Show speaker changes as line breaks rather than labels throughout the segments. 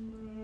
Mm-hmm.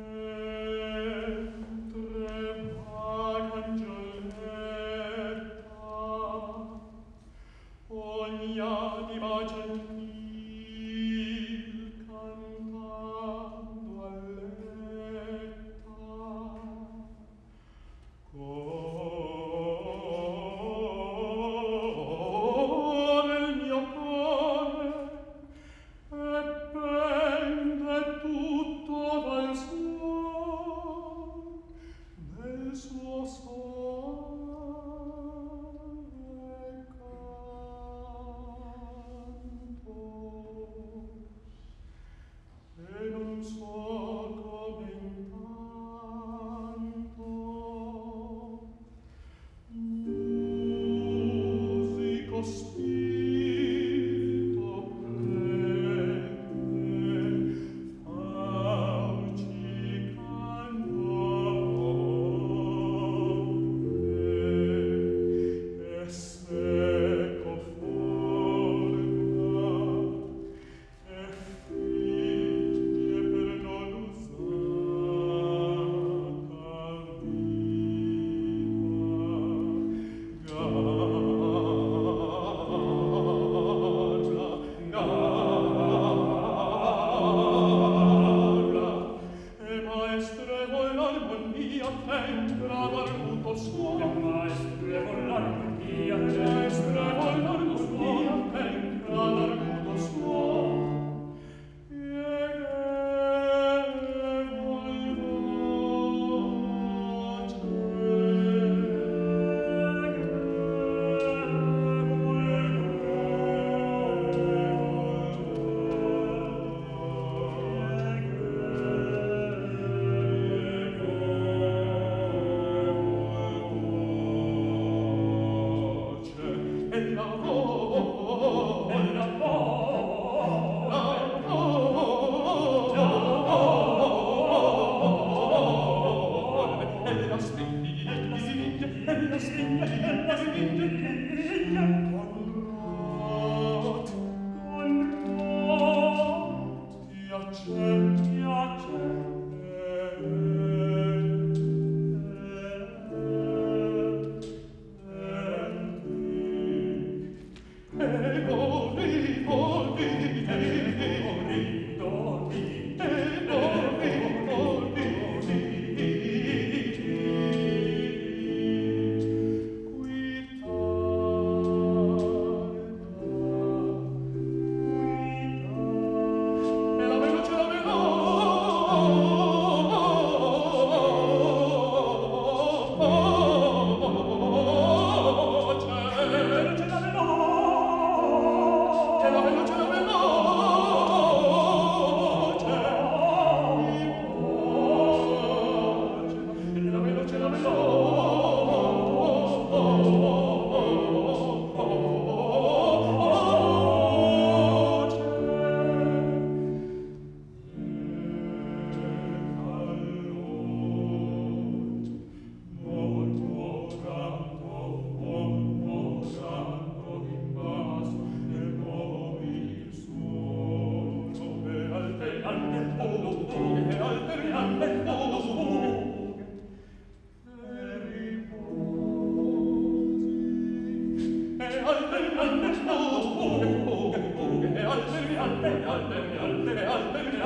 altere altere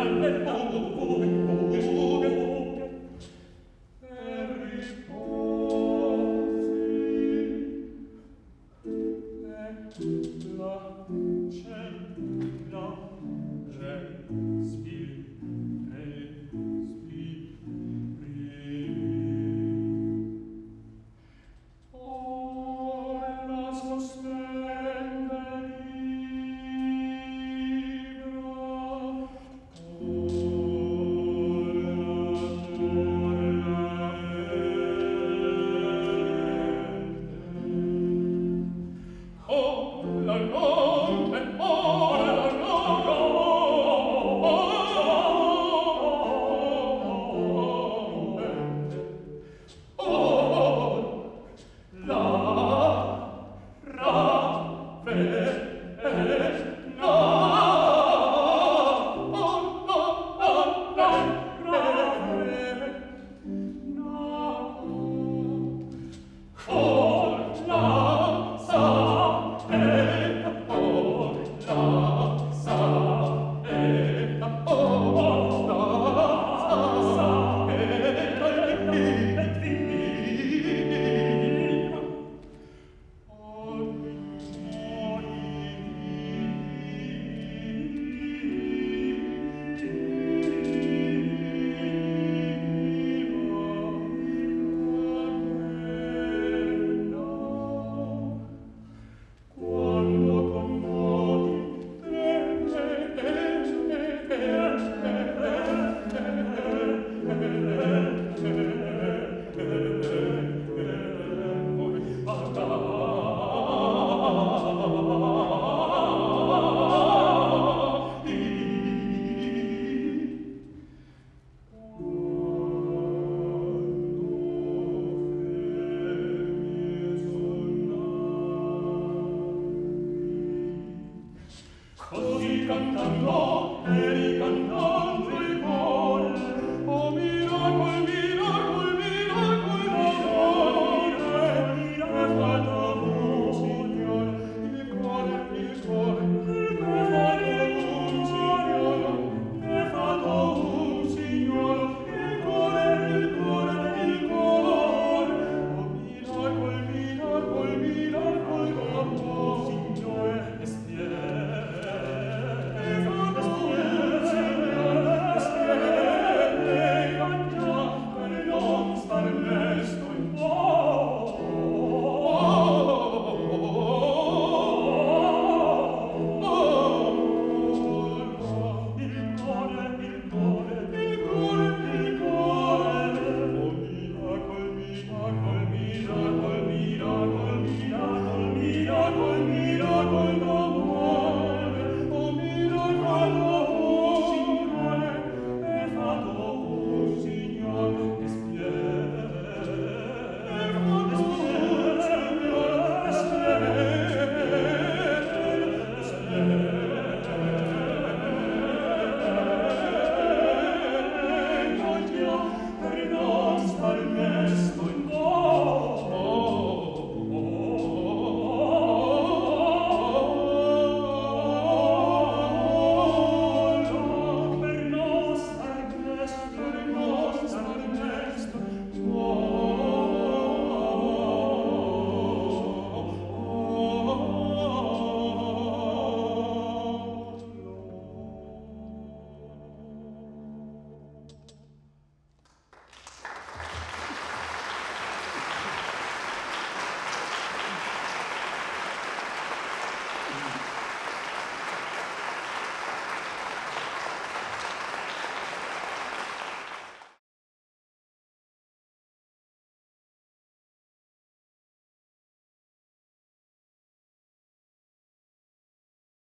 altere omni pro bono pro te sto agam omni